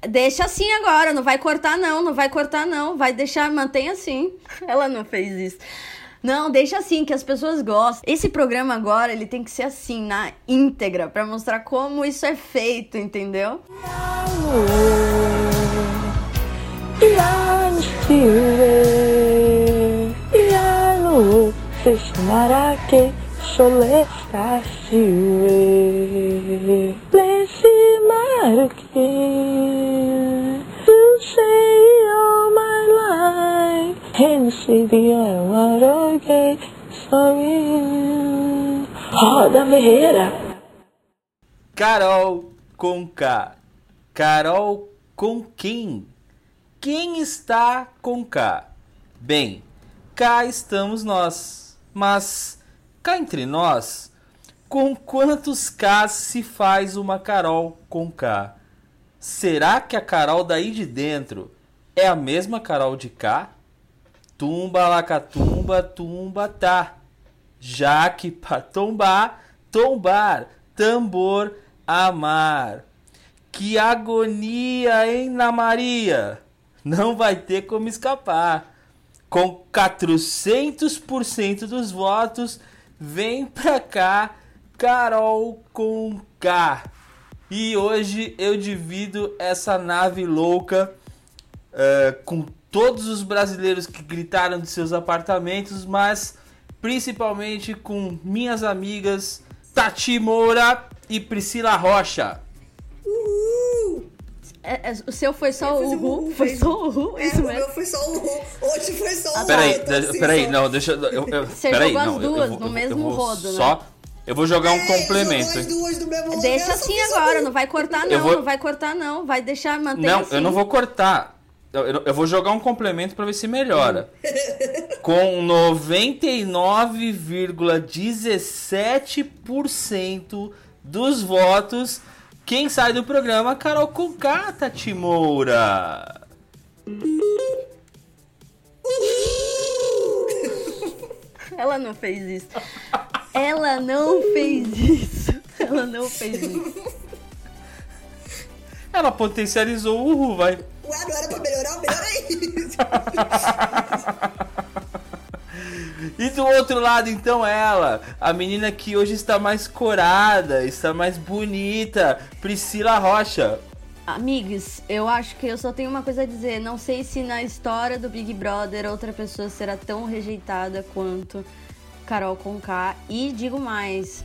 Deixa assim agora, não vai cortar não, não vai cortar não, vai deixar, mantém assim. Ela não fez isso. Não, deixa assim, que as pessoas gostam. Esse programa agora, ele tem que ser assim, na íntegra, para mostrar como isso é feito, entendeu? Roda Ferreira. Carol com K. Carol com quem? Quem está com K? Bem, cá estamos nós. Mas cá entre nós, com quantos K se faz uma Carol com K? Será que a Carol daí de dentro é a mesma Carol de cá? Tumba lacatumba, tumba tá. Já que pra tombar, tombar, tambor, amar. Que agonia, hein, na Maria? Não vai ter como escapar. Com 400% dos votos, vem pra cá, Carol com K. E hoje eu divido essa nave louca uh, com todos os brasileiros que gritaram de seus apartamentos, mas principalmente com minhas amigas Tati Moura e Priscila Rocha. Uhul! É, é, o seu foi só o Uhul? Foi só o Uhul? É, Isso mesmo? o meu foi só o Uhul. Hoje foi só o Uhul. Peraí, então, peraí, só... não, deixa eu. eu Você peraí, jogou não, as duas eu, no mesmo rodo, só, né? Eu vou jogar um é, complemento. As duas do mesmo Deixa assim agora, não vai cortar não, vou... não vai cortar não, vai deixar manter Não, assim. eu não vou cortar. Eu, eu, vou jogar um complemento para ver se melhora. Com 99,17% dos votos, quem sai do programa? Carol Conká, Tati Moura. Ela não fez isso. Ela não fez isso. Ela não fez isso. Ela potencializou o Uhu, vai. Ué, não era pra melhorar? Melhora aí. e do outro lado, então, ela, a menina que hoje está mais corada, está mais bonita, Priscila Rocha. Amigos, eu acho que eu só tenho uma coisa a dizer. Não sei se na história do Big Brother outra pessoa será tão rejeitada quanto Carol Conká. E digo mais,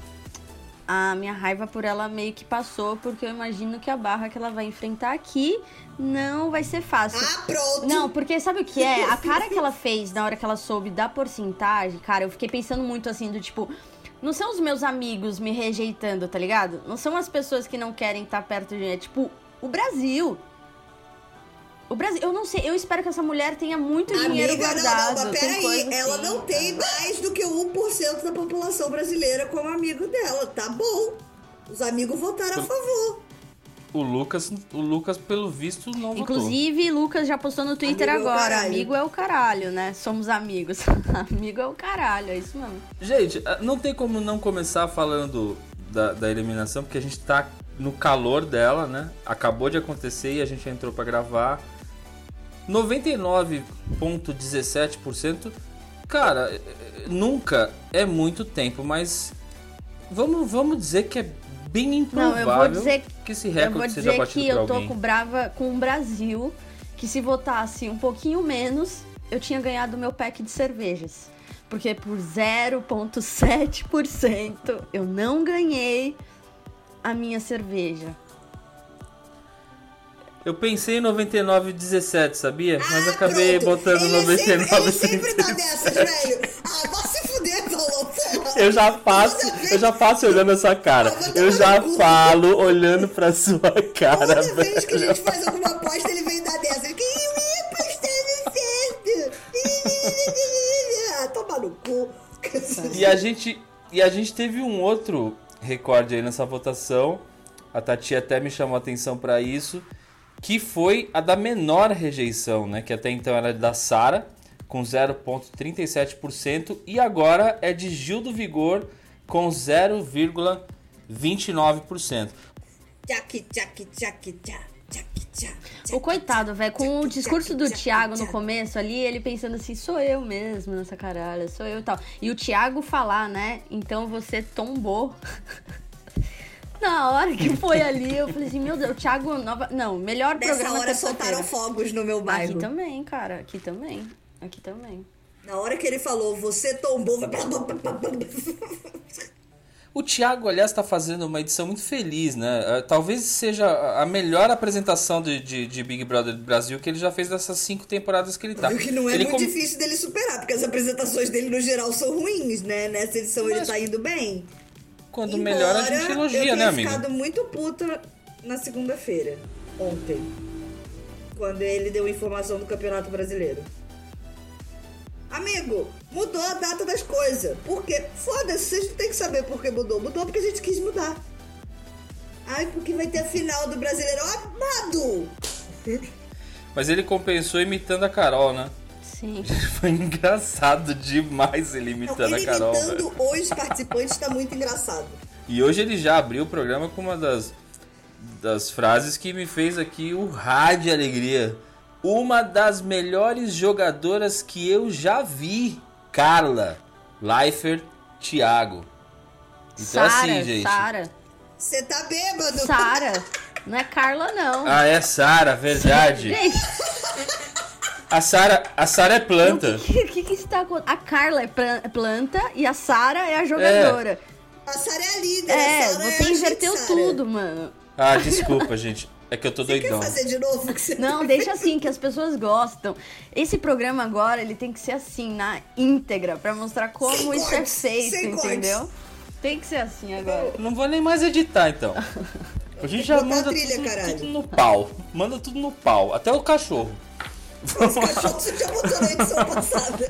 a minha raiva por ela meio que passou, porque eu imagino que a barra que ela vai enfrentar aqui não vai ser fácil. Ah, pronto! Não, porque sabe o que é? A cara que ela fez na hora que ela soube da porcentagem, cara, eu fiquei pensando muito assim, do tipo. Não são os meus amigos me rejeitando, tá ligado? Não são as pessoas que não querem estar perto de mim. É tipo, o Brasil. O Brasil, eu não sei, eu espero que essa mulher tenha muito Amiga, dinheiro guardado. Não, não, mas peraí, ela assim. não tem mais do que 1% da população brasileira como amigo dela. Tá bom. Os amigos votaram a favor. O Lucas, o Lucas, pelo visto, não Inclusive, votou. Lucas já postou no Twitter amigo agora. É amigo é o caralho, né? Somos amigos. amigo é o caralho, é isso mesmo. Gente, não tem como não começar falando da, da eliminação, porque a gente tá no calor dela, né? Acabou de acontecer e a gente entrou para gravar. 99,17%. Cara, é, é, nunca é muito tempo, mas vamos, vamos dizer que é bem improvável Não, eu vou dizer, que esse recorde seja. Eu vou dizer que eu tô brava com o Brasil, que se votasse um pouquinho menos, eu tinha ganhado meu pack de cervejas. Porque por 0,7% eu não ganhei a minha cerveja. Eu pensei em 99,17, sabia? Ah, Mas acabei pronto. botando ele 99. Sempre, ele sempre tá dessas, velho. Ah, vai se fuder, porra. Eu já faço, eu já faço olhando a sua cara. Eu já falo olhando pra sua cara. Toda vez que a gente faz alguma aposta, ele vem dar dessa. Ele, eu ia apostar no certo. Ah, toma no cu. E a gente, e a gente teve um outro recorde aí nessa votação. A Tati até me chamou a atenção para isso, que foi a da menor rejeição, né? Que até então era da Sara, com 0,37%, e agora é de Gil do Vigor, com 0,29%. Tchac, tchac, tchac, tchac, tchac, O coitado, velho, com o discurso do Thiago no começo ali, ele pensando assim, sou eu mesmo nessa caralho, sou eu e tal. E o Thiago falar, né? Então você tombou. Na hora que foi ali, eu falei assim, meu Deus, o Thiago Nova. Não, melhor Nessa programa hora terça-feira. soltaram fogos no meu bairro. Aqui também, cara, aqui também. Aqui também. Na hora que ele falou, você tombou. O Thiago, aliás, está fazendo uma edição muito feliz, né? Eh, Talvez seja a melhor apresentação de, de, de Big Brother Brasil que ele já fez dessas cinco temporadas que ele tá. O que não é ele muito com- difícil dele superar, porque as apresentações dele no geral são ruins, né? Nessa edição ele Mas- tá indo bem. Quando melhor a Embora gente eu elogia, né, amigo? ficado muito puta na segunda-feira, ontem. Quando ele deu informação do Campeonato Brasileiro. Amigo, mudou a data das coisas. Por quê? Foda-se, vocês não tem que saber por que mudou. Mudou porque a gente quis mudar. Ai, porque vai ter a final do Brasileirão amado! Mas ele compensou imitando a Carol, né? Sim. Foi engraçado demais ele Não, imitando ele a Carol. imitando velho. os participantes tá muito engraçado. E hoje ele já abriu o programa com uma das, das frases que me fez aqui urrar de alegria. Uma das melhores jogadoras que eu já vi, Carla Leifert Thiago. Então Sara, assim, gente. Sara. Você tá bêbado? Sara. Não é Carla, não. Ah, é Sara, verdade. Gente, A Sara, a Sara é planta. o que, que, que está acontecendo? A Carla é é planta e a Sara é a jogadora. A Sara é a líder. É, a Sara você a inverteu gente, tudo, mano. Ah, desculpa, gente. É que eu tô Quer doidão. fazer de novo? Que você Não, deixa assim, que as pessoas gostam. Esse programa agora, ele tem que ser assim, na íntegra, pra mostrar como Sem isso cortes, é feito, entendeu? Tem que ser assim agora. Não vou nem mais editar, então. A gente já a manda trilha, tudo, tudo no pau. Manda tudo no pau. Até o cachorro. Os cachorros você já botou na edição passada.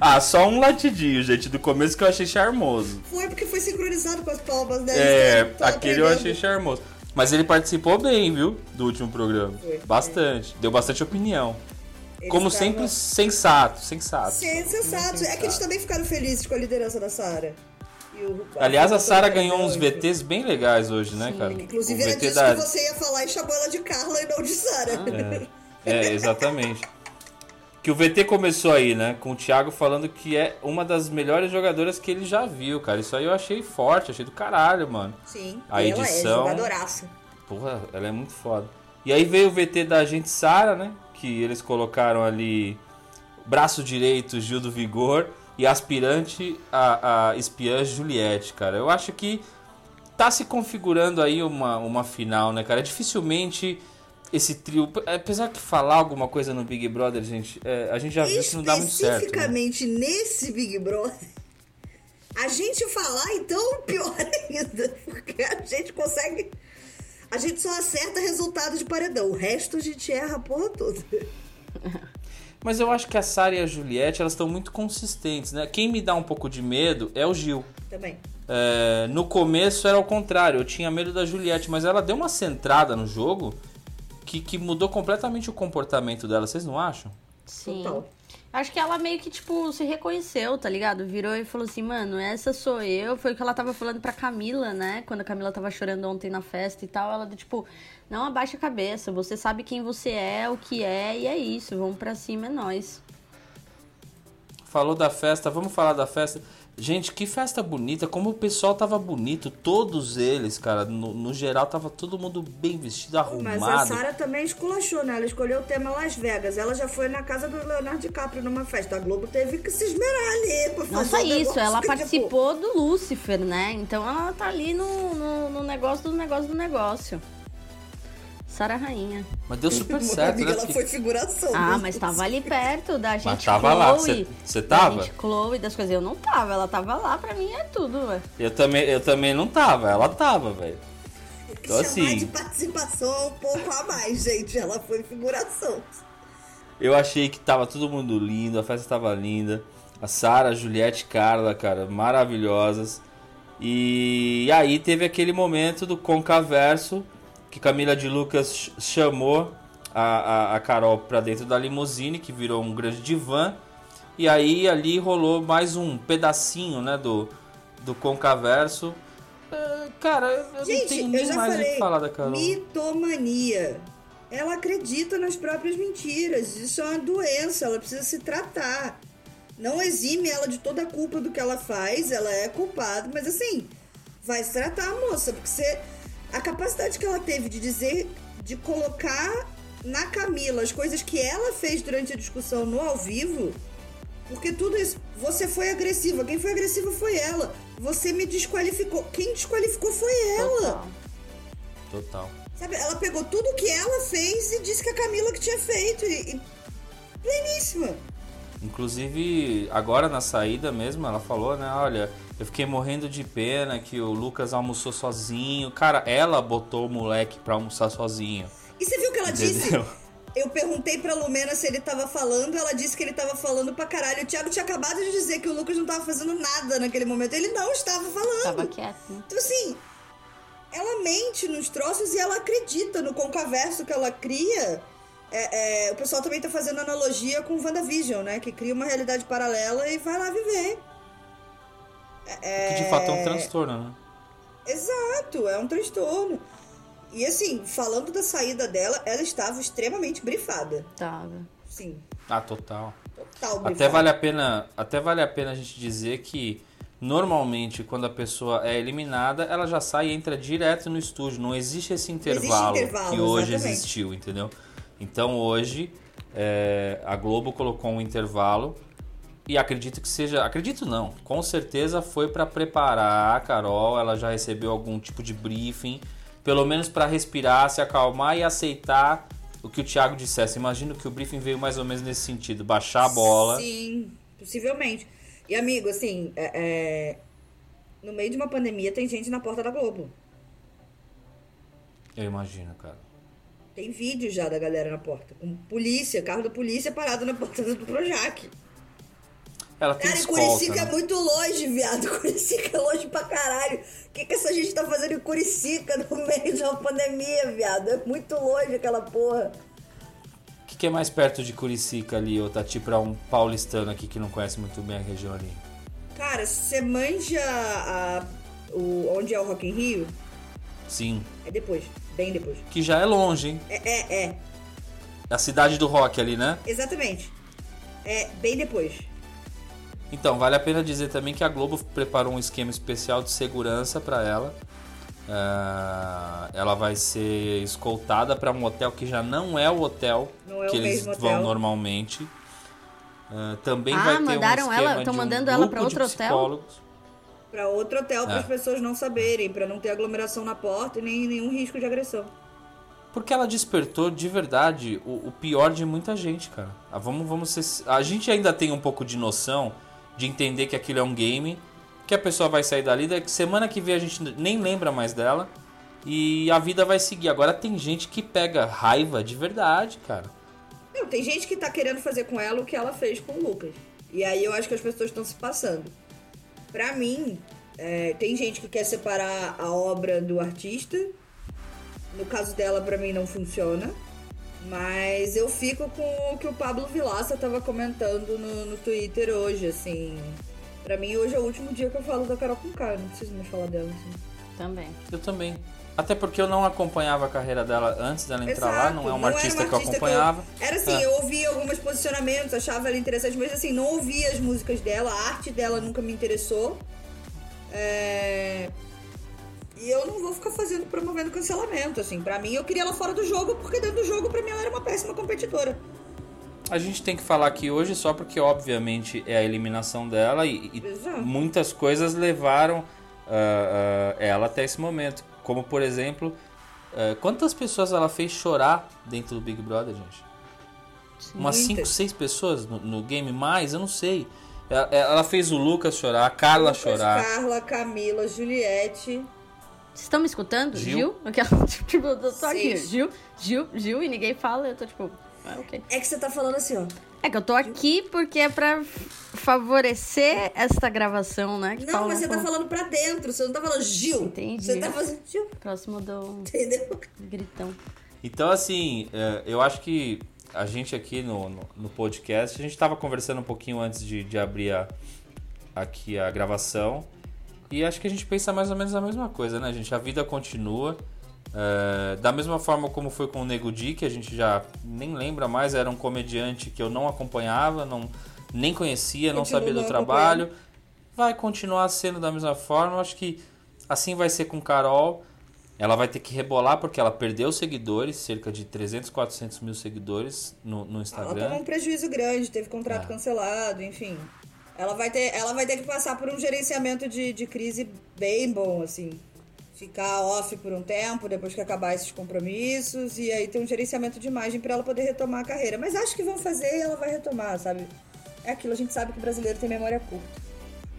Ah, só um latidinho, gente, do começo que eu achei charmoso. Foi porque foi sincronizado com as palmas, né? É, aquele eu aprendendo. achei charmoso. Mas ele participou bem, viu? Do último programa. Foi. Bastante. Deu bastante opinião. Eles Como estavam- sempre, sensato, sensato. Sensato. É que eles também ficaram felizes com a liderança da Sara. O- Aliás, a Sara ganhou uns. VTs bem legais hoje, né, cara? Inclusive, o era VT disso da... que você ia falar e chamou ela de Carla e não de Sara. É, exatamente. Que o VT começou aí, né? Com o Thiago falando que é uma das melhores jogadoras que ele já viu, cara. Isso aí eu achei forte, achei do caralho, mano. Sim. A ela edição- é jogadoraça. Porra, ela é muito foda. E aí veio o VT da gente Sara, né? Que eles colocaram ali braço direito Gil do Vigor e aspirante a, a espiã Juliette, cara. Eu acho que tá se configurando aí uma, uma final, né, cara? Dificilmente esse trio, apesar que falar alguma coisa no Big Brother, gente, é, a gente já viu que não dá muito certo. né? Especificamente nesse Big Brother, a gente falar, então, pior ainda. Porque a gente consegue. A gente só acerta resultado de paredão. O resto a gente erra a porra toda. Mas eu acho que a Sara e a Juliette, elas estão muito consistentes, né? Quem me dá um pouco de medo é o Gil. Também. É, no começo era o contrário, eu tinha medo da Juliette, mas ela deu uma centrada no jogo que, que mudou completamente o comportamento dela, vocês não acham? Sim. Total. Acho que ela meio que, tipo, se reconheceu, tá ligado? Virou e falou assim, mano, essa sou eu. Foi o que ela tava falando pra Camila, né? Quando a Camila tava chorando ontem na festa e tal. Ela, tipo, não abaixa a cabeça. Você sabe quem você é, o que é, e é isso. Vamos pra cima, é nóis. Falou da festa, vamos falar da festa. Gente, que festa bonita, como o pessoal tava bonito, todos eles, cara, no, no geral tava todo mundo bem vestido, Mas a arrumado. Sara também esculachou, né? Ela escolheu o tema Las Vegas. Ela já foi na casa do Leonardo DiCaprio numa festa. A Globo teve que se esmerar ali pra fazer Não só isso, ela que, tipo, participou do Lúcifer, né? Então ela tá ali no, no, no negócio do negócio do negócio. Sara Rainha. Mas deu super certo, amiga, né? ela foi figuração. Ah, Deus mas tava ali perto da gente tava lá, Chloe. cê- cê da tava? gente Chloe, das coisas. Eu não tava, ela tava lá, pra mim é tudo, ué. Eu também, eu também não tava, ela tava, velho. Então, assim- de participação um pouco a mais, gente. Ela foi figuração. Eu achei que tava todo mundo lindo, a festa tava linda. A Sara, a Juliette, Carla, cara, maravilhosas. E aí teve aquele momento do Concaverso, que Camila de Lucas ch- chamou a, a, a Carol pra dentro da limusine, que virou um grande divã. E aí ali rolou mais um pedacinho, né, do, do Concaverso. É, cara, eu não Gente, tenho eu nem mais o falei. que falar da Carol. Mitomania. ela acredita nas próprias mentiras. Isso é uma doença, ela precisa se tratar. Não exime ela de toda a culpa do que ela faz, ela é culpada, mas assim, vai se tratar, moça, porque você. A capacidade que ela teve de dizer, de colocar na Camila as coisas que ela fez durante a discussão no ao vivo, porque tudo isso. Você foi agressiva, quem foi agressiva foi ela. Você me desqualificou. Quem desqualificou foi ela. Total. Total. Sabe, ela pegou tudo que ela fez e disse que a Camila que tinha feito. E, e pleníssima. Inclusive, agora na saída mesmo, ela falou, né? Olha, eu fiquei morrendo de pena que o Lucas almoçou sozinho. Cara, ela botou o moleque pra almoçar sozinho. E você viu o que ela disse? Entendeu? Eu perguntei pra Lumena se ele tava falando, ela disse que ele tava falando pra caralho. O Thiago tinha acabado de dizer que o Lucas não tava fazendo nada naquele momento. Ele não estava falando. Tava quieto, né? Então, assim, ela mente nos troços e ela acredita no concaverso que ela cria. É, é, o pessoal também tá fazendo analogia com WandaVision, né? Que cria uma realidade paralela e vai lá viver. É, Que de fato é um transtorno, né? Exato, é um transtorno. E assim, falando da saída dela, ela estava extremamente brifada. Tava. Sim, Ah, total. total brifada. Até vale a pena, até vale a pena a gente dizer que normalmente quando a pessoa é eliminada, ela já sai e entra direto no estúdio. Não existe esse intervalo, intervalo, que hoje exatamente. existiu, entendeu? Então hoje é, a Globo colocou um intervalo e acredito que seja, acredito não, com certeza foi para preparar a Carol. Ela já recebeu algum tipo de briefing, pelo menos para respirar, se acalmar e aceitar o que o Thiago dissesse. Imagino que o briefing veio mais ou menos nesse sentido, baixar a bola. Sim, possivelmente. E amigo, assim, é- é, no meio de uma pandemia tem gente na porta da Globo. Eu imagino, cara. Tem vídeo já da galera na porta. Com polícia, carro da polícia parado na porta do Projac. Ela tem Cara, escolta, Curicica né? é muito longe, viado. Curicica é longe pra caralho. O que, que essa gente tá fazendo em Curicica no meio de uma pandemia, viado? É muito longe aquela porra. O que, que é mais perto de Curicica ali, ô Tati, pra um paulistano aqui que não conhece muito bem a região ali? Cara, você manja a- o, onde é o Rock in Rio? Sim, É depois, bem depois. que já é longe, hein? É, é, é. A cidade do rock ali, né? Exatamente. É bem depois. Então, vale a pena dizer também que a Globo preparou um esquema especial de segurança para ela. Ah, ela vai ser escoltada para um hotel que já não é o hotel Não é que o eles mesmo vão hotel. normalmente. Ah, também Ah, vai ter mandaram um ela? esquema Tão de um mandando ela pra outro hotel? Pra outro hotel, para É. as pessoas não saberem, pra não ter aglomeração na porta e nem nenhum risco de agressão. Porque ela despertou de verdade o, o pior de muita gente, cara. Ah, vamos, vamos ser, a gente ainda tem um pouco de noção de entender que aquilo é um game, que a pessoa vai sair dali, daqui semana que vem a gente nem lembra mais dela e a vida vai seguir. Agora tem gente que pega raiva de verdade, cara. Não, tem gente que tá querendo fazer com ela o que ela fez com o Lucas. E aí eu acho que as pessoas estão se passando. Pra mim, é, tem gente que quer separar a obra do artista. No caso dela, pra mim, não funciona. Mas eu fico com o que o Pablo Vilaça tava comentando no, no Twitter hoje, assim. Pra mim, hoje é o último dia que eu falo da Carol com K, não preciso mais falar dela, assim. Também. Eu também. Até porque eu não acompanhava a carreira dela antes dela entrar lá, não é uma era artista uma que eu acompanhava. Era assim, É. eu ouvia alguns posicionamentos, achava ela interessante, mas assim, não ouvia as músicas dela, a arte dela nunca me interessou. É, E eu não vou ficar fazendo, promovendo cancelamento, assim. Pra mim, eu queria ela fora do jogo, porque dentro do jogo, pra mim, ela era uma péssima competidora. A gente tem que falar aqui hoje só porque, obviamente, é a eliminação dela e, e Exato. muitas coisas levaram ah, ah, ela até esse momento. Como, por exemplo, ah, quantas pessoas ela fez chorar dentro do Big Brother, gente? Umas Muitas. 5, 6 pessoas no, no game, mais, eu não sei. Ela, ela fez o Lucas chorar, a Carla Lucas, chorar. Carla, Camila, Juliette. Vocês estão me escutando? Gil? Gil? Aquela, tipo, eu tô aqui. Sim. Gil, Gil, Gil, e ninguém fala, eu tô tipo, ah, ok. É que você tá falando assim, ó. É que eu tô aqui porque é pra favorecer esta gravação, né? que Não, Paulo mas você tá falou. falando pra dentro, você não tá falando Gil. Entendi. Você tá fazendo Gil, Próximo do entendeu? gritão. Então, assim, é, eu acho que a gente aqui no, no, no podcast, a gente estava conversando um pouquinho antes de, de abrir a, aqui a gravação. E acho que a gente pensa mais ou menos a mesma coisa, né, gente? A vida continua É, da mesma forma como foi com o Nego Di, que a gente já nem lembra mais, era um comediante que eu não acompanhava, não, nem conhecia, não sabia do trabalho. Vai continuar sendo da mesma forma. Acho que assim vai ser com Carol. Ela vai ter que rebolar porque ela perdeu seguidores, cerca de 300, 400 mil seguidores no, no Ela Instagram. tomou um prejuízo grande, teve contrato É. cancelado, enfim. Ela vai ter, ela vai ter que passar por um gerenciamento de, de crise bem bom, assim. Ficar off por um tempo, depois que acabar esses compromissos, e aí ter um gerenciamento de imagem pra ela poder retomar a carreira. Mas acho que vão fazer e ela vai retomar, sabe? É aquilo, a gente sabe que o brasileiro tem memória curta.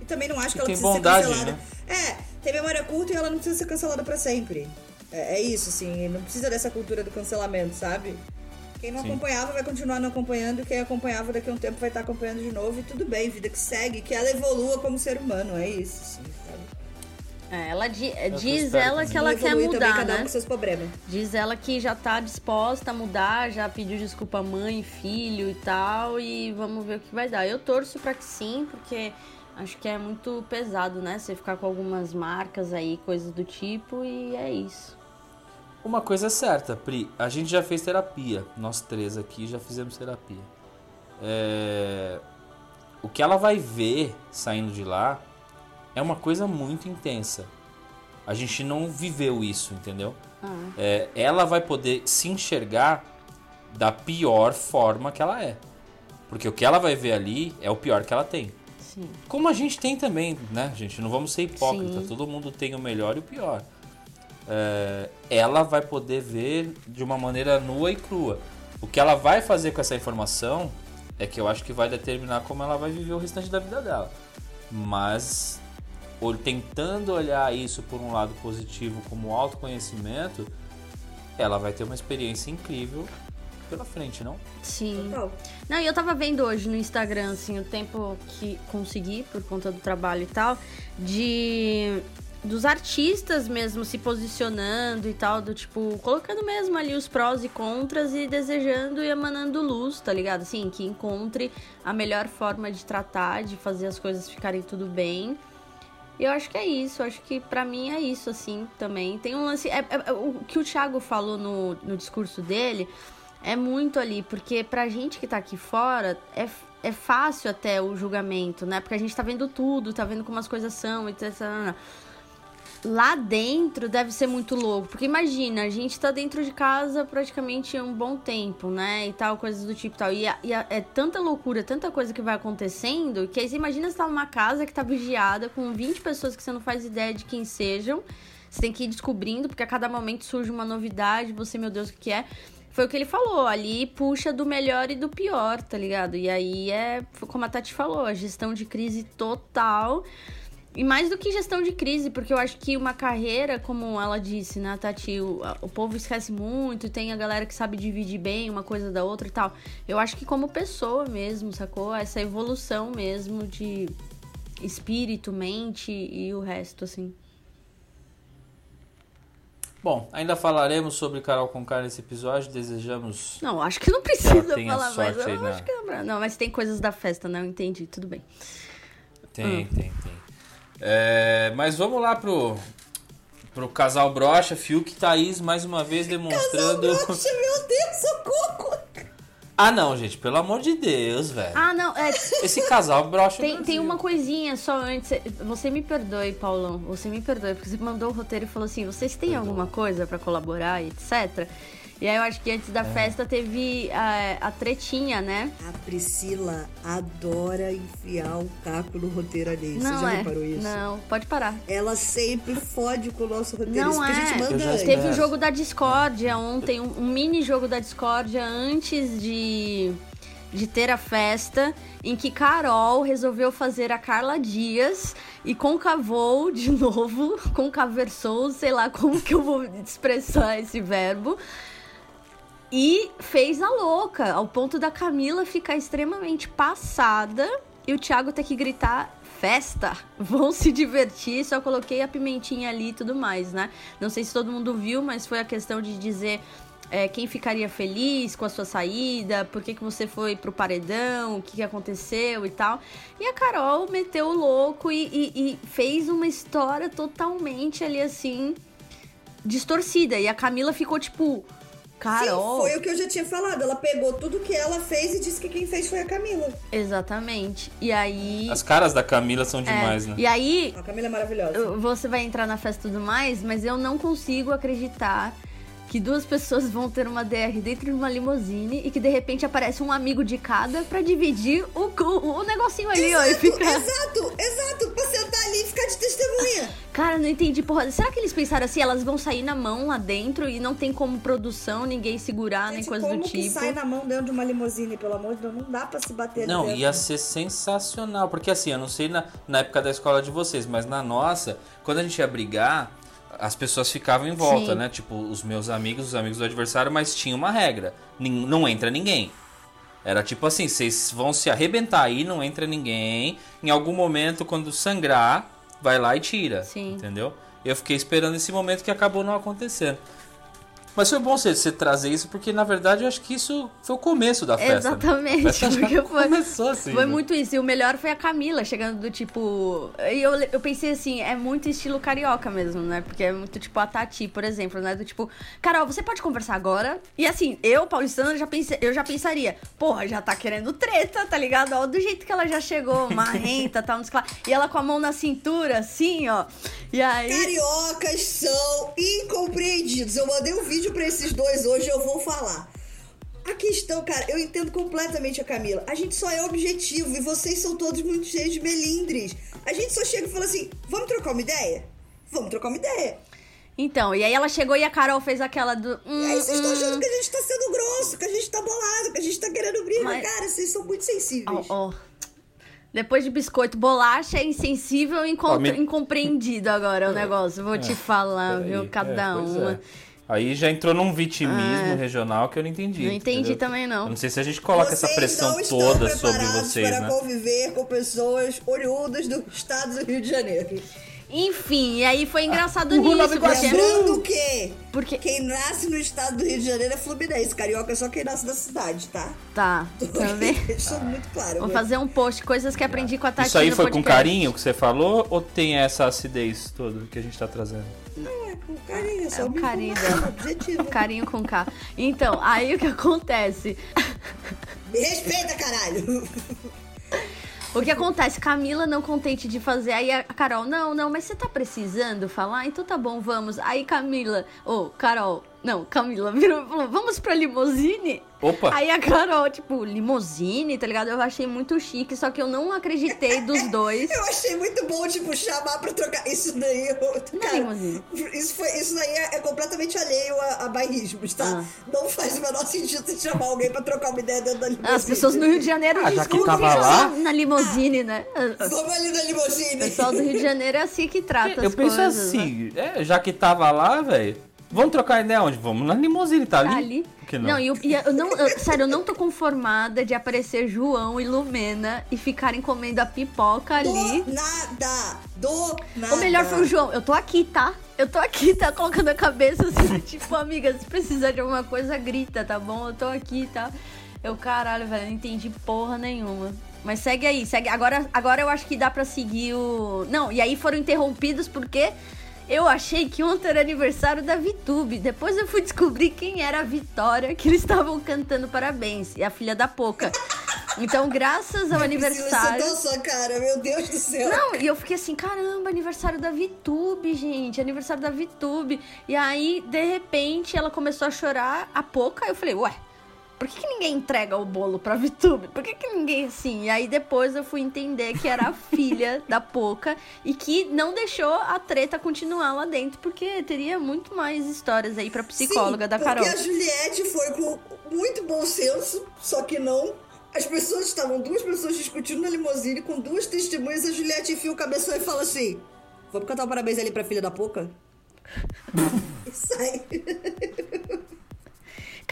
E também não acho que E ela tem precisa bondade, ser cancelada. né? É, tem memória curta e ela não precisa ser cancelada pra sempre. É, é isso, assim, não precisa dessa cultura do cancelamento, sabe? Quem não Sim. acompanhava vai continuar não acompanhando, quem acompanhava daqui a um tempo vai estar acompanhando de novo, e tudo bem, vida que segue, que ela evolua como ser humano, é isso, assim, sabe? É, ela di- eu diz ela também. que ela quer também, mudar, cada um né? com seus problemas. Diz ela que já tá disposta a mudar, já pediu desculpa à mãe, filho e tal, e vamos ver o que vai dar. Eu torço pra que sim, porque acho que é muito pesado, né? Você ficar com algumas marcas aí, coisas do tipo, e é isso. Uma coisa é certa, Pri, a gente já fez terapia. Nós três aqui já fizemos terapia. É, O que ela vai ver saindo de lá é uma coisa muito intensa. A gente não viveu isso, entendeu? Ah, É, ela vai poder se enxergar da pior forma que ela é. Porque o que ela vai ver ali é o pior que ela tem. sim. Como a gente tem também, né, gente? Não vamos ser hipócritas. Sim. Todo mundo tem o melhor e o pior. É, ela vai poder ver de uma maneira nua e crua. O que ela vai fazer com essa informação é que eu acho que vai determinar como ela vai viver o restante da vida dela. Mas ol- tentando olhar isso por um lado positivo como autoconhecimento, ela vai ter uma experiência incrível pela frente, não? Sim. Total. Não, e eu tava vendo hoje no Instagram, assim, o tempo que consegui, por conta do trabalho e tal, de. dos artistas mesmo se posicionando e tal, do tipo, colocando mesmo ali os prós e contras e desejando e emanando luz, tá ligado? Assim, que encontre a melhor forma de tratar, de fazer as coisas ficarem tudo bem. E eu acho que é isso, eu acho que pra mim é isso, assim, também. Tem um lance. é- é- é- o que o Thiago falou no, no discurso dele é muito ali, porque pra gente que tá aqui fora, é, é fácil até o julgamento, né? Porque a gente tá vendo tudo, tá vendo como as coisas são, etc. Lá dentro deve ser muito louco, porque imagina, a gente tá dentro de casa praticamente um bom tempo, né? E tal, coisas do tipo tal. E, a- e a- é tanta loucura, tanta coisa que vai acontecendo, que aí você imagina você tá numa casa que tá vigiada com 20 pessoas que você não faz ideia de quem sejam. Você tem que ir descobrindo, porque a cada momento surge uma novidade, você, meu Deus, o que é? Foi o que ele falou, ali puxa do melhor e do pior, tá ligado? E aí é, como a Tati falou, a gestão de crise total. E mais do que gestão de crise, porque eu acho que uma carreira, como ela disse, né, Tati, o, o povo esquece muito, tem a galera que sabe dividir bem uma coisa da outra e tal. Eu acho que como pessoa mesmo, sacou? Essa evolução mesmo de espírito, mente e o resto, assim. Bom, ainda falaremos sobre Carol Conká nesse episódio. Desejamos Não, acho que não precisa tenha falar mais. Eu na- acho que não, não, mas tem coisas da festa, né? Eu entendi, tudo bem. Tem, tem, tem. É, mas vamos lá pro, pro casal brocha, Fiuk e Thaís, mais uma vez demonstrando. Poxa, meu Deus, socorro! ah, não, gente, pelo amor de Deus, velho. Ah, não, é, Esse casal brocha. o Tem, tem uma coisinha só antes. Você me perdoe, Paulão. Você me perdoe, porque você mandou o roteiro e falou assim: vocês têm Perdoa. alguma coisa pra colaborar, etc. E aí eu acho que antes da É. festa teve a, a tretinha, né? A Priscila adora enfiar o caco no roteiro alheio. Você não já é. reparou isso? Não, pode parar. Ela sempre fode com o nosso roteiro. Não isso que a é. gente manda antes. espero. Teve o jogo da discórdia ontem, um, um mini jogo da discórdia antes de, de ter a festa, em que Carol resolveu fazer a Carla Dias e concavou de novo, concaversou, sei lá como que eu vou expressar esse verbo. E fez a louca, ao ponto da Camila ficar extremamente passada e o Thiago ter que gritar festa, vão se divertir, só coloquei a pimentinha ali e tudo mais, né? Não sei se todo mundo viu, mas foi a questão de dizer é, quem ficaria feliz com a sua saída, por que, que você foi pro paredão, o que, que aconteceu e tal. E a Carol meteu o louco e, e- e fez uma história totalmente ali assim distorcida. E a Camila ficou tipo. Carol. Sim, foi o que eu já tinha falado. Ela pegou tudo que ela fez e disse que quem fez foi a Camila. Exatamente. E aí. As caras da Camila são é, demais, né? E aí, A Camila é maravilhosa. você vai entrar na festa e tudo mais, mas eu não consigo acreditar que duas pessoas vão ter uma DR dentro de uma limusine e que de repente aparece um amigo de cada pra dividir o, cu- o negocinho ali, ó. E Exato, fica. exato, exato. Pra sentar ali e ficar de testemunha. Cara, não entendi, porra. Será que eles pensaram assim? Elas vão sair na mão lá dentro e não tem como produção, ninguém segurar, nem Gente, coisa como do que tipo. sai na mão dentro de uma limusine, pelo amor de Deus? Não dá pra se bater ali Não, dentro. ia ser sensacional. Porque assim, eu não sei na, na época da escola de vocês, mas na nossa, quando a gente ia brigar, as pessoas ficavam em volta, Sim. né? Tipo, os meus amigos, os amigos do adversário, mas tinha uma regra. Não entra ninguém. Era tipo assim, vocês vão se arrebentar aí, não entra ninguém. Em algum momento, quando sangrar, vai lá e tira. Sim. Entendeu? Eu fiquei esperando esse momento que acabou não acontecendo. Mas foi bom você, você trazer isso, porque na verdade eu acho que isso foi o começo da festa. né? Exatamente, A festa porque foi- começou assim. Foi né? muito isso. E o melhor foi a Camila chegando do tipo. E eu, eu pensei assim, é muito estilo carioca mesmo, né? Porque é muito tipo a Tati, por exemplo, né? Do tipo, Carol, você pode conversar agora? E assim, eu, paulistana, já pensei, eu já pensaria, porra, já tá querendo treta, tá ligado? Ó, do jeito que ela já chegou, marrenta, tal, não sei lá. E ela com a mão na cintura, assim, ó. E aí. Cariocas são incompreendidos. Eu mandei um vídeo pra esses dois hoje, eu vou falar. A questão, cara, eu entendo completamente a Camila. A gente só é objetivo e vocês são todos muito cheios de melindres. A gente só chega e fala assim: vamos trocar uma ideia? Vamos trocar uma ideia. Então, e aí ela chegou e a Carol fez aquela do. Hum, E aí vocês estão hum. achando que a gente tá sendo grosso, que a gente tá bolado, que a gente tá querendo briga. Mas- Cara, vocês são muito sensíveis. Ó, ó. Depois de biscoito, bolacha é insensível e incom- Ó, me- incompreendido agora o negócio. Vou te falar, viu? é, Cada pois uma. Aí já entrou num vitimismo regional que eu não entendi. Não entendi entendeu? também, não. Eu não sei se a gente coloca essa Vocês pressão não estão toda sobre preparados vocês, para né? conviver com pessoas oriundas do estado do Rio de Janeiro. Enfim, e aí foi engraçado o nisso, porque... Lembrando que Porque... quem nasce no estado do Rio de Janeiro é fluminense. Carioca é só quem nasce da cidade, tá? Tá, também. Isso é muito claro. Vou né? fazer um post, coisas que aprendi com a Tati Isso aí foi com carinho que você falou ou tem essa acidez toda que a gente tá trazendo? Não, é com carinho, é só É o uma carinho objetiva. Carinho com K. Então, aí o que acontece? Me respeita, caralho. O que acontece? Camila não contente de fazer. Aí a Carol, não, não, mas você tá precisando falar? Então tá bom, vamos. Aí Camila, ô, Carol, não, Camila virou e falou, vamos pra limousine? Opa! Aí a Carol, tipo, limousine, tá ligado? Eu achei muito chique, só que eu não acreditei dos dois. Eu achei muito bom, tipo, chamar pra trocar. Isso daí. Eu, Não é limusine. isso, foi, isso daí é, é completamente alheio a, a bairrismos, tá? Ah. Não faz o menor sentido você chamar alguém pra trocar uma ideia dentro da limusine. As pessoas no Rio de Janeiro Ah, já que tava lá? na limousine, né? Vamos ali na limusine. O pessoal do Rio de Janeiro é assim que trata Eu as penso coisas. né? assim, é, já que tava lá, velho, vamos trocar ideia onde? Vamos na limusine, tá ali? Tá ali. Por que não? e eu, e eu não, eu- sério, eu não tô conformada de aparecer João e Lumena e ficarem comendo a pipoca ali. Do nada. Do nada. O melhor foi o João. Eu tô aqui, tá? Eu tô aqui, tá colocando a cabeça assim, tipo, amiga, se precisar de alguma coisa, grita, tá bom? Eu tô aqui, tá? Eu, caralho, velho, não entendi porra nenhuma. Mas segue aí, segue. Agora, agora eu acho que dá pra seguir o. Não, e aí foram interrompidos porque eu achei que ontem era aniversário da Vitube. Depois eu fui descobrir quem era a Vitória, que eles estavam cantando parabéns. E a filha da Poca. Então, graças ao Priscila, aniversário. Você tá sua cara, meu Deus do céu. Não, e eu fiquei assim, caramba, aniversário da Vitube, gente, aniversário da Vitube. E aí, de repente, ela começou a chorar a pouca. Eu falei, ué, por que, que ninguém entrega o bolo pra Vitube? Por que, que ninguém assim? E aí depois eu fui entender que era a filha da Poca e que não deixou a treta continuar lá dentro, porque teria muito mais histórias aí pra psicóloga Sim, da Carol. Porque a Juliette foi com muito bom senso, só que não. As pessoas estavam, duas pessoas discutindo na limusine com duas testemunhas. A Juliette enfia o cabeção e fala assim: Vamos cantar um parabéns ali pra filha da Poca? e sai.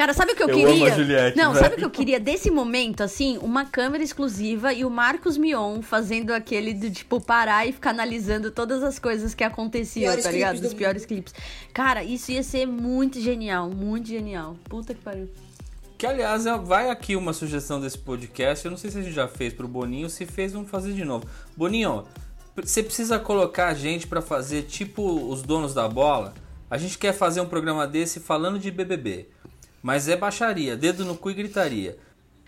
Cara, sabe o que eu, Eu queria? amo a Juliette, Não, velho. sabe o que eu queria desse momento, assim? Uma câmera exclusiva e o Marcos Mion fazendo aquele do tipo parar e ficar analisando todas as coisas que aconteciam, Piores tá ligado? Dos do piores clipes. Cara, isso ia ser muito genial, muito genial. Puta que pariu. Que aliás, vai aqui uma sugestão desse podcast. Eu não sei se a gente já fez pro Boninho, se fez, vamos fazer de novo. Boninho, você precisa colocar a gente pra fazer tipo os donos da bola. A gente quer fazer um programa desse falando de BBB. Mas é baixaria, dedo no cu e gritaria.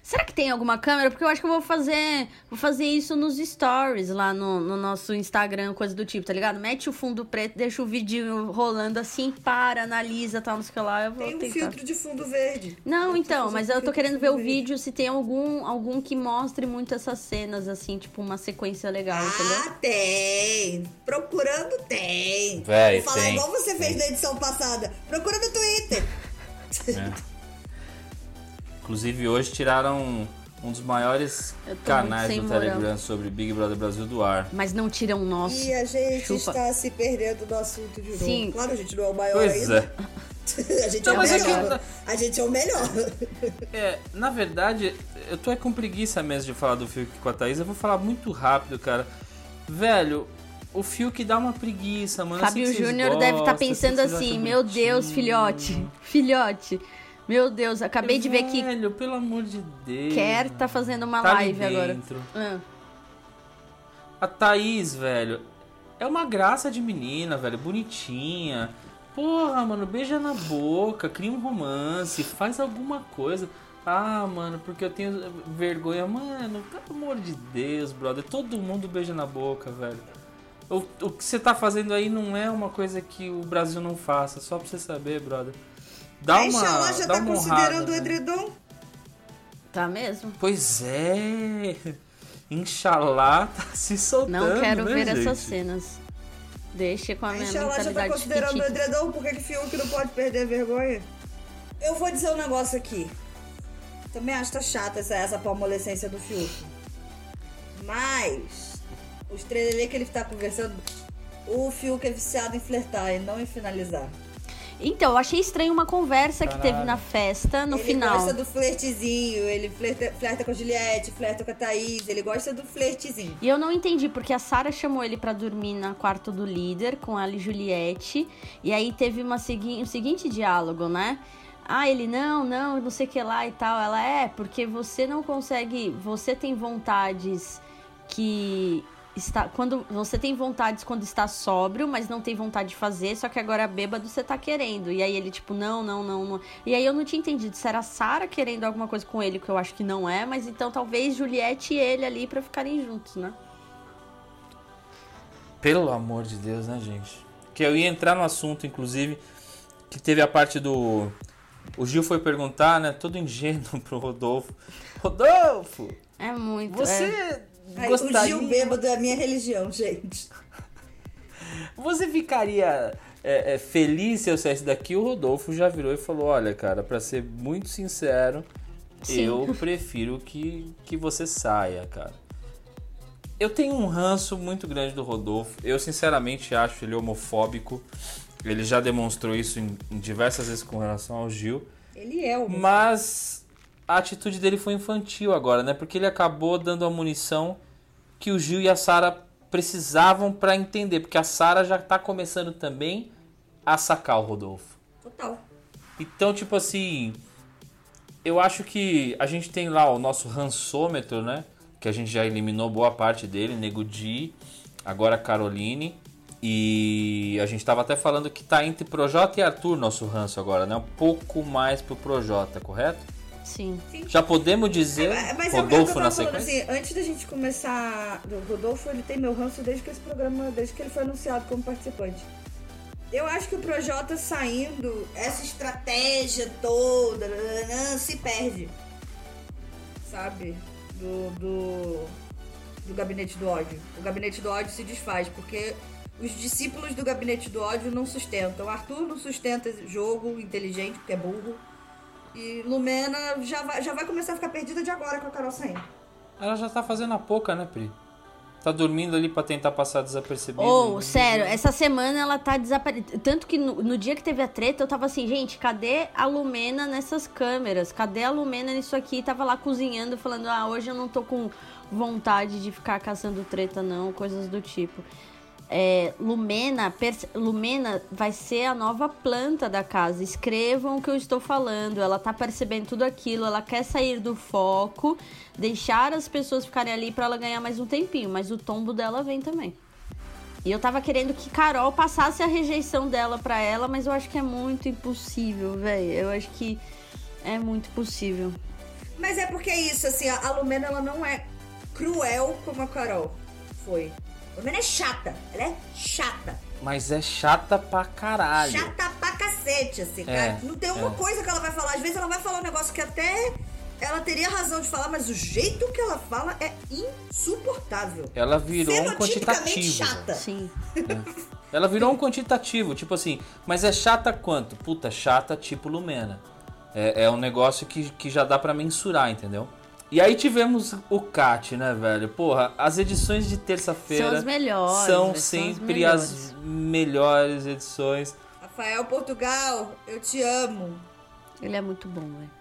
Será que tem alguma câmera? Porque eu acho que eu vou fazer, vou fazer isso nos stories lá no, no nosso Instagram, coisa do tipo, tá ligado? Mete o fundo preto, deixa o vídeo rolando assim, para, analisa, tal, não sei o que lá. Eu vou Tem um tentar. filtro de fundo verde. Não, pra então, mas eu tô querendo ver o verde. vídeo se tem algum, algum que mostre muito essas cenas, assim, tipo uma sequência legal, entendeu? Ah, tem. Procurando tem. Véi, Vou falar tem, igual você fez tem. na edição passada. Procura no Twitter. Inclusive hoje tiraram um dos maiores canais do moral. Telegram sobre Big Brother Brasil do ar. Mas não tiram o nosso. E a gente Chupa. está se perdendo do assunto de novo. Sim. Claro, a gente não é o maior Pois ainda. é. a gente Não, é o mas é que melhor. eu- A gente é o melhor. É, na verdade, eu tô é com preguiça mesmo de falar do Fiuk com a Thaís. Eu vou falar muito rápido, cara. Velho, o Fiuk dá uma preguiça, mano. Fábio que Júnior deve estar sei pensando que assim: meu Deus, filhote, filhote. Meu Deus, acabei de ver que Velho, pelo amor de Deus. Quer tá fazendo uma Tá live agora. Ah. A Thaís, velho, é uma graça de menina, velho, bonitinha. Porra, mano, beija na boca, cria um romance, faz alguma coisa. Ah, mano, porque eu tenho vergonha. Mano, pelo amor de Deus, brother, todo mundo beija na boca, velho. O, o que você tá fazendo aí não é uma coisa que o Brasil não faça, só pra você saber, brother. Dá a uma, Inxalá já dá tá uma considerando honrada, o velho. edredom? Tá mesmo? Pois é. Inxalá tá se soltando. Não quero né, ver gente? essas cenas. Deixa com a A minha Inxalá já tá considerando o edredom? Por que que Fiuk não pode perder a vergonha? Eu vou dizer um negócio aqui. Também acho que tá chata essa, essa palmolescência do Fiuk. Mas, os trelelê que ele tá conversando, o Fiuk é viciado em flertar e não em finalizar. Então, eu achei estranho uma conversa que teve Caralho. na festa, no ele final. gosta do flertezinho, ele flerta, flerta com a Juliette, flerta com a Thaís, ele gosta do flertezinho. E eu não entendi, porque a Sara chamou ele pra dormir no quarto do líder com ela e Juliette. E aí teve uma segui um seguinte diálogo, né? Ah, ele não, não, não sei o que lá e tal. Ela é, porque você não consegue. Você tem vontades que. Está, quando você tem vontades quando está sóbrio, mas não tem vontade de fazer, só que agora bêbado você tá querendo. E aí ele, tipo, não, não, não, não. E aí eu não tinha entendido se era a Sara querendo alguma coisa com ele, que eu acho que não é, mas então talvez Juliette e ele ali pra ficarem juntos, né? Pelo amor de Deus, né, gente? Que eu ia entrar no assunto, inclusive, que teve a parte do. O Gil foi perguntar, né? Todo ingênuo pro Rodolfo. Rodolfo, É muito. você é. Ai, gostaria. O Gil bêbado é a minha religião, gente. Você ficaria é, é, feliz se eu saísse daqui? O Rodolfo já virou e falou: Olha, cara, pra ser muito sincero, Sim. eu prefiro que, que você saia, cara. Eu tenho um ranço muito grande do Rodolfo. Eu, sinceramente, acho ele homofóbico. Ele já demonstrou isso em, em diversas vezes com relação ao Gil. Ele é o. Mas a atitude dele foi infantil agora, né? Porque ele acabou dando a munição que o Gil e a Sara precisavam pra entender, porque a Sara já tá começando também a sacar o Rodolfo. Total. Então, tipo assim, eu acho que a gente tem lá o nosso rançômetro, né? Que a gente já eliminou boa parte dele, Nego Di, agora Caroline. E a gente tava até falando que tá entre Projota e Arthur nosso ranço agora, né? Um pouco mais pro Projota, correto? Sim. Já podemos dizer É, Mas é o que eu Rodolfo tava na falando sequência? assim, antes da gente começar. O Rodolfo ele tem meu ranço desde que esse programa, desde que ele foi anunciado como participante. Eu acho que o Projota saindo, essa estratégia toda, se perde. Sabe? Do, do. Do gabinete do ódio. O gabinete do ódio se desfaz, porque os discípulos do gabinete do ódio não sustentam. Arthur não sustenta jogo inteligente, porque é burro. E Lumena já vai, já vai começar a ficar perdida de agora com a Carol saindo. Ela já tá fazendo a pouca, né, Pri? Tá dormindo ali pra tentar passar desapercebido. Ou, sério, essa semana ela tá desaparecendo. Tanto que no, no dia que teve a treta, eu tava assim, gente, cadê a Lumena nessas câmeras? Cadê a Lumena nisso aqui? Tava lá cozinhando, falando, ah, hoje eu não tô com vontade de ficar caçando treta, não, coisas do tipo. É, Lumena, Lumena vai ser a nova planta da casa. Escrevam o que eu estou falando. Ela tá percebendo tudo aquilo. Ela quer sair do foco, deixar as pessoas ficarem ali pra ela ganhar mais um tempinho. Mas o tombo dela vem também. E eu tava querendo que Carol passasse a rejeição dela pra ela, mas eu acho que é muito impossível, velho. Eu acho que é muito possível. Mas é porque é isso, assim, a Lumena ela não é cruel como a Carol foi. A Lumena é chata, ela é chata. Mas é chata pra caralho. Chata pra cacete, assim, É, cara. Não tem uma é. coisa que ela vai falar. Às vezes ela vai falar um negócio que até ela teria razão de falar, mas o jeito que ela fala é insuportável. Ela virou um quantitativo. chata. Sim. Ela virou um quantitativo, tipo assim, mas é chata quanto? Puta, chata tipo Lumena. É, é um negócio que, que já dá pra mensurar, entendeu? E aí tivemos o CAT, né, velho? Porra, as edições de terça-feira São as melhores, são velho, são as sempre as melhores edições. Rafael Portugal, eu te amo. Ele é muito bom, velho.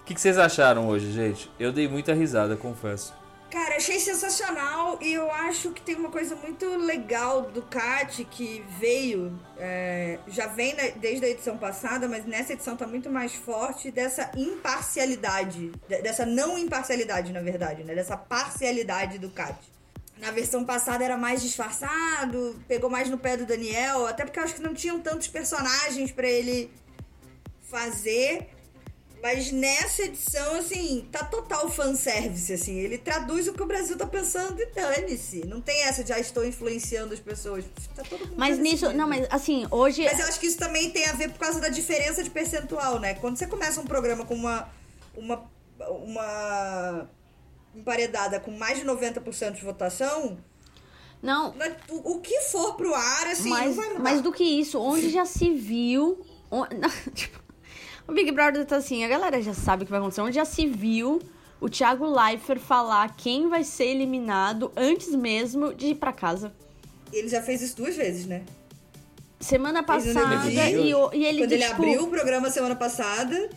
O que, que vocês acharam hoje, gente? Eu dei muita risada, confesso. Cara, achei sensacional e eu acho que tem uma coisa muito legal do Cat que veio, é, já vem na- desde a edição passada, mas nessa edição tá muito mais forte dessa imparcialidade, de- dessa não imparcialidade, na verdade, né? Dessa parcialidade do Cat. Na versão passada era mais disfarçado, pegou mais no pé do Daniel, até porque eu acho que não tinham tantos personagens pra ele fazer. Mas nessa edição, assim, tá total fanservice, assim. Ele traduz o que o Brasil tá pensando e dane-se. Não tem essa de, ah, estou influenciando as pessoas. Tá todo mundo Mas nisso, não, mas assim, hoje. Mas eu acho que isso também tem a ver por causa da diferença de percentual, né? Quando você começa um programa com uma. uma. uma emparedada com mais de 90% de votação, Não, né, o, que for pro ar, assim, mais, não vai mudar. mais do que isso, onde já se viu. tipo, o Big Brother tá assim, a galera já sabe o que vai acontecer. Onde já se viu o Thiago Leifert falar quem vai ser eliminado antes mesmo de ir pra casa. Ele já fez isso duas vezes, né? Semana passada e, o- e ele quando ele tipo, abriu o programa semana passada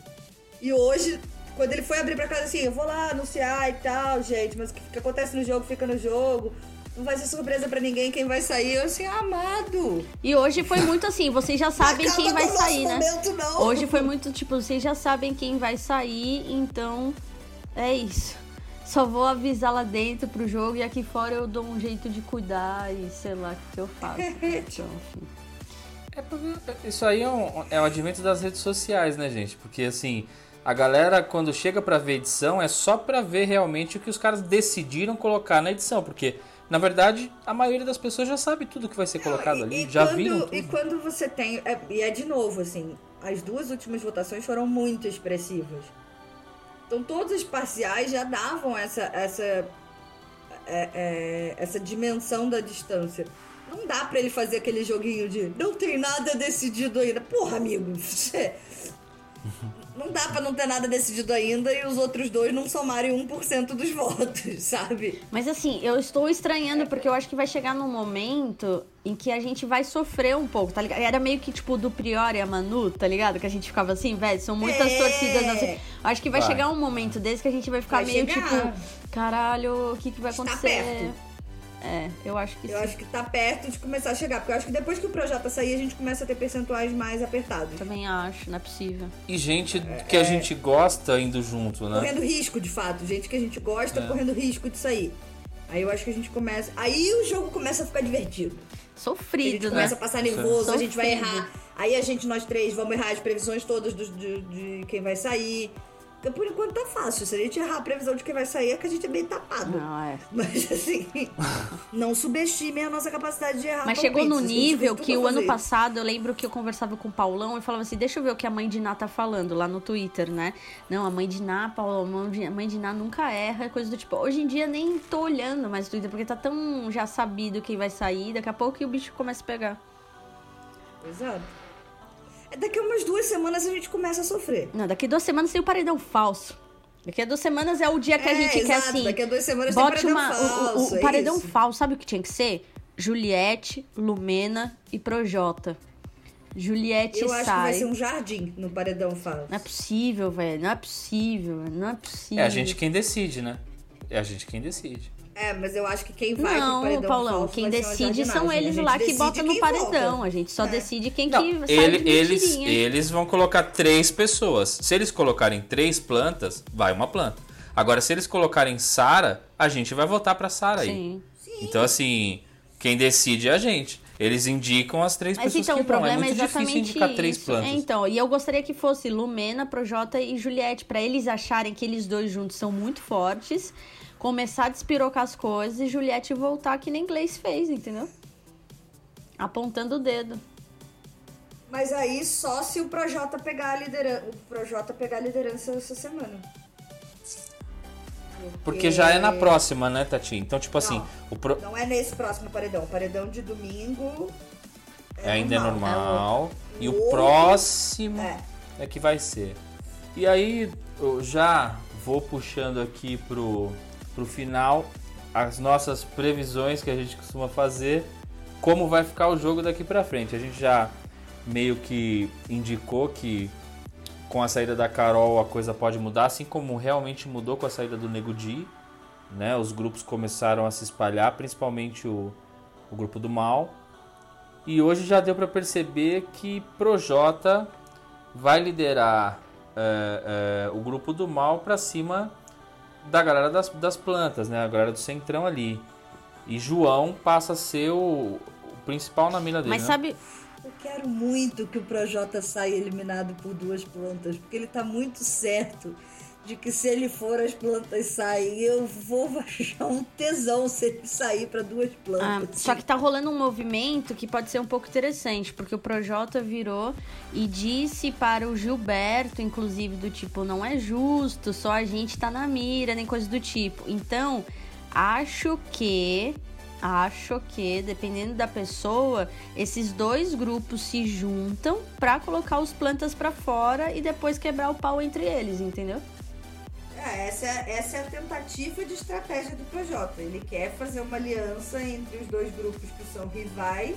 e hoje, quando ele foi abrir pra casa assim, eu vou lá anunciar e tal, gente, mas o que, que acontece no jogo fica no jogo. Não vai ser surpresa pra ninguém quem vai sair. Eu assim, amado. E hoje foi muito assim, vocês já sabem Acaba quem vai sair, né? momento, não. Hoje foi muito tipo, vocês já sabem quem vai sair, então é isso. Só vou avisar lá dentro pro jogo e aqui fora eu dou um jeito de cuidar e sei lá o que, eu faço. Então, enfim. É porque isso aí é, um, é o advento das redes sociais, né, gente? Porque assim, a galera quando chega pra ver edição é só pra ver realmente o que os caras decidiram colocar na edição, porque na verdade a maioria das pessoas já sabe tudo que vai ser colocado E- ali, e já quando, viram E tudo. quando você tem. é- e é de novo, assim, as duas últimas votações foram muito expressivas. Então todas as parciais já davam essa. essa. é- é, essa dimensão da distância. Não dá pra ele fazer aquele joguinho de não tem nada decidido ainda. Porra, amigo. Não dá pra não ter nada decidido ainda e os outros dois não somarem 1% dos votos, sabe? Mas assim, eu estou estranhando porque eu acho que vai chegar num momento em que a gente vai sofrer um pouco, tá ligado? Era meio que tipo do Prior e a Manu, tá ligado? Que a gente ficava assim, velho, são muitas É. torcidas assim. Acho que vai, Vai. chegar um momento desse que a gente vai ficar Vai meio chegar. tipo, caralho, o que, que vai Está acontecer? É, eu acho que Eu sim. acho que tá perto de começar a chegar, porque eu acho que depois que o Projota sair, a gente começa a ter percentuais mais apertados. Também acho, não é possível. E gente que a gente gosta indo junto, né? Correndo risco, de fato. Gente que a gente gosta É. correndo risco de sair. Aí eu acho que a gente começa. Aí o jogo começa a ficar divertido. A gente Sofrido, né? começa a passar nervoso, a gente vai errar. Aí a gente, nós três, vamos errar as previsões todas dos- de, de quem vai sair. Então, por enquanto tá fácil. Se a gente errar a previsão de quem vai sair, é que a gente é bem tapado. Não, é. Mas assim, não subestimem a nossa capacidade de errar. Mas chegou no nível que o ano passado eu lembro que eu conversava com o Paulão e falava assim: deixa eu ver o que a mãe de Ná tá falando lá no Twitter, né? Não, a mãe de Ná, Paulão, a mãe de- Ná nunca erra, coisa do tipo. Hoje em dia nem tô olhando mais o Twitter, porque tá tão já sabido quem vai sair, daqui a pouco que o bicho começa a pegar. Exato. Daqui a umas duas semanas a gente começa a sofrer. Não, daqui duas semanas tem o paredão falso. Daqui a duas semanas é o dia que a É, gente quer exato, assim. daqui a duas semanas tem bote paredão uma, o- o- falso, o, é paredão isso. falso, sabe o que tinha que ser? Juliette, Lumena e Projota. Juliette Eu acho que sai. vai ser um jardim no paredão falso. Não é possível, velho. Não é possível. Não é possível. É a gente quem decide, né? É a gente quem decide. É, mas eu acho que quem vai pro Não, paredão Paulão, falso quem decide são. A eles lá que botam no paredão. vota. A gente só É. decide quem Não, que sai ele- de eles, mentirinha. eles vão colocar três pessoas. Se eles colocarem três plantas, vai uma planta. Agora, se eles colocarem Sara, a gente vai votar pra Sara aí. Sim. Então, assim, Quem decide é a gente. Eles indicam as três Mas pessoas então, que o vão. problema É muito é difícil exatamente indicar três isso. plantas. É, então, e eu gostaria que fosse Lumena, Projota e Juliette, pra eles acharem que eles dois juntos são muito fortes, começar a despirocar as coisas e Juliette voltar que nem Gleice fez, entendeu? Apontando o dedo. Mas aí só se o Projota pegar a liderança, o Projota pegar a liderança essa semana. Porque já é na próxima, né, Tati? Então, tipo assim, Não. o pro- Não é nesse próximo paredão. O paredão de domingo ainda é normal. E o O próximo é. é que vai ser. E aí, eu já vou puxando aqui pro, pro final as nossas previsões que a gente costuma fazer. Como vai ficar o jogo daqui pra frente. A gente já meio que indicou que com a saída da Carol a coisa pode mudar, assim como realmente mudou com a saída do Nego Di. Né? Os grupos começaram a se espalhar, principalmente o, o grupo do mal. E hoje já deu para perceber que Projota vai liderar é, é, o grupo do mal para cima da galera das, das plantas, né? A galera do centrão ali. E João passa a ser o, o principal na mira dele. Mas né? sabe, Eu quero muito que o Projota saia eliminado por duas plantas, porque ele tá muito certo de que se ele for as plantas saem, eu vou achar um tesão se ele sair para duas Ah, plantas. só que tá rolando um movimento que pode ser um pouco interessante, porque o Projota virou e disse para o Gilberto, inclusive, do tipo, não é justo, só a gente tá na mira, nem coisa do tipo. Então, acho que. Acho que, dependendo da pessoa, esses dois grupos se juntam pra colocar os plantas pra fora e depois quebrar o pau entre eles, entendeu? É, essa, é, essa é a tentativa de estratégia do Projota. Ele quer fazer uma aliança entre os dois grupos que são rivais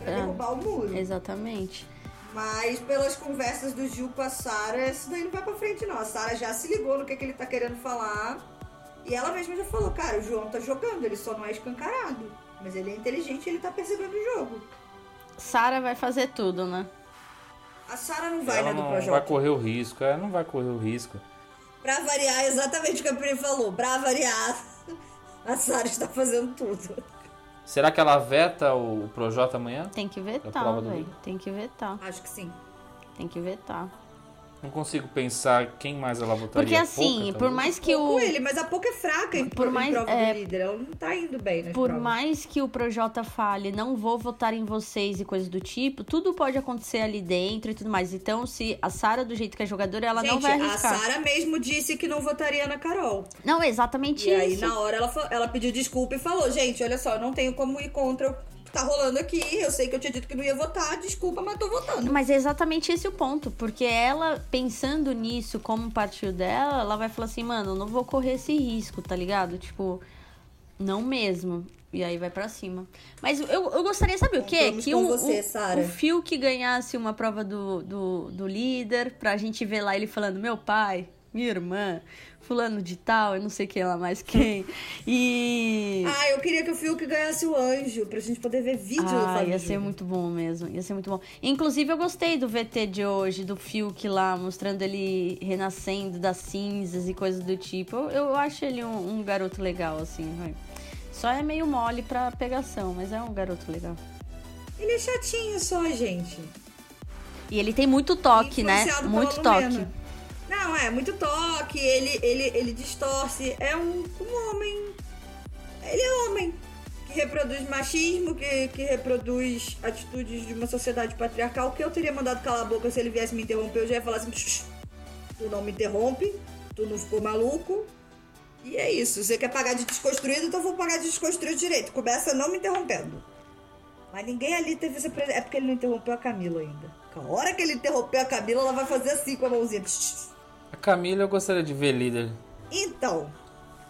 para É. derrubar o muro. Exatamente. Mas pelas conversas do Gil com a Sara, isso daí não vai pra frente, não. A Sara já se ligou no que, que ele tá querendo falar. E ela mesma já falou, cara, o João tá jogando, ele só não é escancarado. Mas ele é inteligente e ele tá percebendo o jogo. Sara vai fazer tudo, né? A Sara não vai, Ela né, do não Projota. vai correr o risco, ela não vai correr o risco. Pra variar, exatamente o que a Pri falou. Pra variar, a Sara está fazendo tudo. Será que ela veta o, o Projota amanhã? Tem que É vetar, velho. Tem que vetar. Acho que sim. Tem que vetar. Não consigo pensar quem mais ela votaria. Porque assim, Pouca, por mais que o. ele, mas a pouco é fraca em, Por pro- em mais- prova é, do líder. Ela não tá indo bem nas Por provas. mais que o Projota fale, não vou votar em vocês e coisas do tipo, tudo pode acontecer ali dentro e tudo mais. Então, se a Sara, do jeito que é jogadora, ela não Gente, vai a arriscar. Sara mesmo disse que não votaria na Carol. Não, exatamente E aí, isso. na hora, ela, ela pediu desculpa e falou: Gente, olha só, eu não tenho como ir contra tá rolando aqui. Eu sei que eu tinha dito que não ia votar, desculpa, mas tô votando. Mas é exatamente esse o ponto, porque ela, pensando nisso como partiu dela, ela vai falar assim, mano, eu não vou correr esse risco, tá ligado? Tipo, não mesmo. E aí vai pra cima. Mas eu, eu gostaria, sabe o quê? Que o, você, o, o Fio que ganhasse uma prova do, do, do líder, pra gente ver lá ele falando, meu pai, minha irmã, fulano de tal, eu não sei quem lá mais quem. E. Ah, eu queria que o Fiuk ganhasse o anjo, pra gente poder ver vídeo do Ah, Fábio ia ser Júnior. muito bom mesmo, ia ser muito bom. Inclusive, eu gostei do VT de hoje, do Fiuk lá, mostrando ele renascendo das cinzas e coisas do tipo. Eu, eu acho ele um, um garoto legal, assim, vai. Só é meio mole pra pegação, mas é um garoto legal. Ele é chatinho só, gente. E ele tem muito toque, né? Muito toque. Lumena. Não, é, muito toque, ele, ele, ele distorce. É um, um homem. Ele é homem. Que reproduz machismo, que, que reproduz atitudes de uma sociedade patriarcal. Que eu teria mandado calar a boca se ele viesse me interromper. Eu já ia falar assim: "Shh, tu não me interrompe, tu não ficou maluco. E é isso. Você quer pagar de desconstruído, então eu vou pagar de desconstruído direito. Começa não me interrompendo. Mas ninguém ali teve essa pre... É porque ele não interrompeu a Camila ainda. A hora que ele interrompeu a Camila, ela vai fazer assim com a mãozinha. A Camila eu gostaria de ver líder. Então,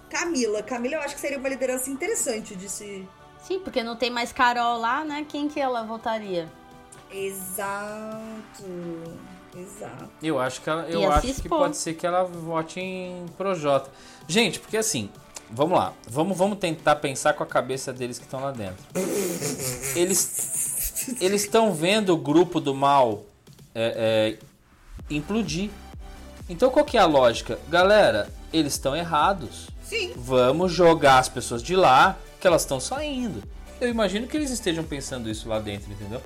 Camila. Camila eu acho que seria uma liderança interessante de se. Sim, porque não tem mais Carol lá, né? Quem que ela votaria? Exato. Exato. Eu acho que ela, eu acho que pode ser que ela vote em Projota. Gente, porque assim, vamos lá, vamos, vamos tentar pensar com a cabeça deles que estão lá dentro. Eles eles estão vendo o grupo do mal é, é, implodir. Então qual que é a lógica, galera? Eles estão errados. Sim. Vamos jogar as pessoas de lá, que elas estão saindo. Eu imagino que eles estejam pensando isso lá dentro, entendeu?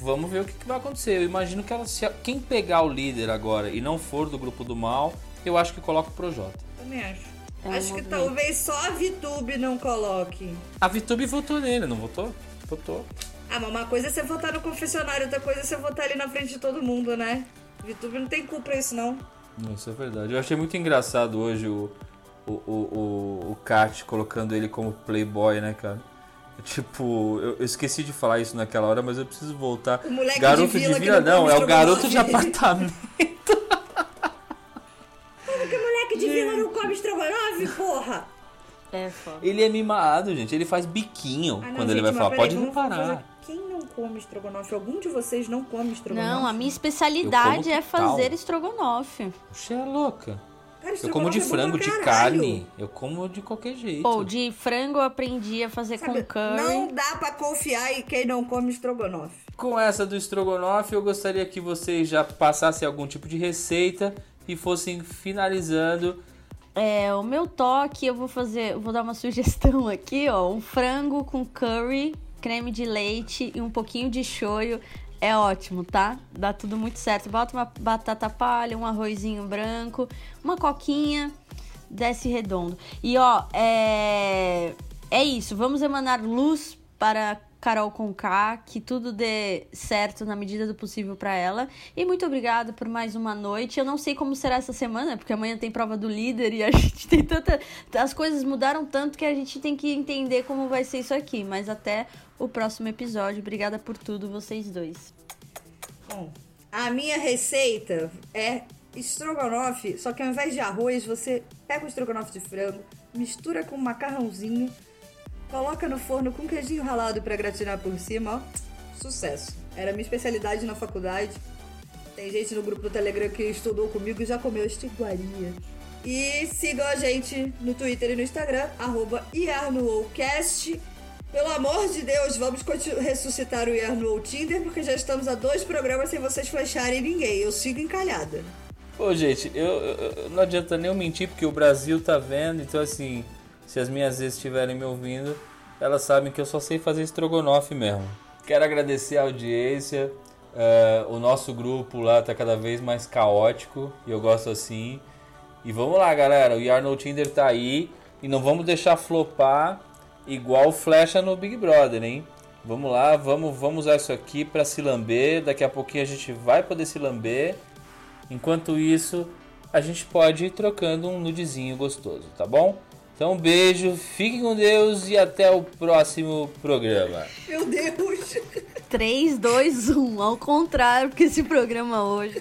Vamos ver o que, que vai acontecer. Eu imagino que ela, se, quem pegar o líder agora e não for do grupo do mal, eu acho que coloca o Projota. Também acho. É um acho que talvez só a VTube não coloque. A Vitube votou nele, não votou? Votou. Ah, mas uma coisa é você votar no confessionário, outra coisa é você votar ali na frente de todo mundo, né? VTube não tem culpa isso, não. Isso é verdade. Eu achei muito engraçado hoje o, o, o, o, o Kat colocando ele como playboy, né, cara? Tipo, eu, eu esqueci de falar isso naquela hora, mas eu preciso voltar. O moleque garoto de vila que vila, não não, é o garoto de apartamento. É foda. Ele é mimado, gente. Ele faz biquinho Ah, não, quando ele gente, vai mas falar. Pode reparar. fazer- Quem não come estrogonofe? Algum de vocês não come estrogonofe? Não, a minha especialidade é fazer estrogonofe. Você é louca. Cara, Eu como de é frango, de carne. Eu como de qualquer jeito. Ou de frango eu aprendi a fazer Sabe, com curry. Não dá pra confiar em quem não come estrogonofe. Com essa do estrogonofe, eu gostaria que vocês já passassem algum tipo de receita e fossem finalizando. É, o meu toque, eu vou fazer, vou dar uma sugestão aqui, ó, um frango com curry, creme de leite e um pouquinho de shoyu. É ótimo, tá? Dá tudo muito certo. Bota uma batata palha, um arrozinho branco, uma coquinha, desce redondo. E ó, é é isso. Vamos emanar luz para Carol Conká, que tudo dê certo na medida do possível para ela. E muito obrigada por mais uma noite. Eu não sei como será essa semana, porque amanhã tem prova do líder e a gente tem tanta. As coisas mudaram tanto que a gente tem que entender como vai ser isso aqui. Mas até o próximo episódio. Obrigada por tudo, vocês dois. Bom, a minha receita é estrogonofe, só que ao invés de arroz, você pega o estrogonofe de frango, mistura com macarrãozinho, coloca no forno com queijinho ralado pra gratinar por cima, ó. Sucesso. Era minha especialidade na faculdade. Tem gente no grupo do Telegram que estudou comigo e já comeu esta iguaria. E sigam a gente no Twitter e no Instagram, arroba. Pelo amor de Deus, vamos ressuscitar o Yarnow Tinder, porque já estamos a dois programas sem vocês flecharem ninguém. Eu sigo encalhada. Ô, gente, eu- eu- não adianta nem eu mentir, porque o Brasil tá vendo, então assim, se as minhas ex estiverem me ouvindo, elas sabem que eu só sei fazer estrogonofe mesmo. Quero agradecer a audiência, eh, o nosso grupo lá tá cada vez mais caótico, e eu gosto assim. E vamos lá, galera, o Yarno Tinder tá aí, e não vamos deixar flopar igual flecha no Big Brother, hein? Vamos lá, vamos, vamos usar isso aqui pra se lamber, daqui a pouquinho a gente vai poder se lamber. Enquanto isso, a gente pode ir trocando um nudezinho gostoso, tá bom? Então, um beijo, fiquem com Deus e até o próximo programa. Meu Deus! 3, 2, 1. Ao contrário, porque esse programa hoje.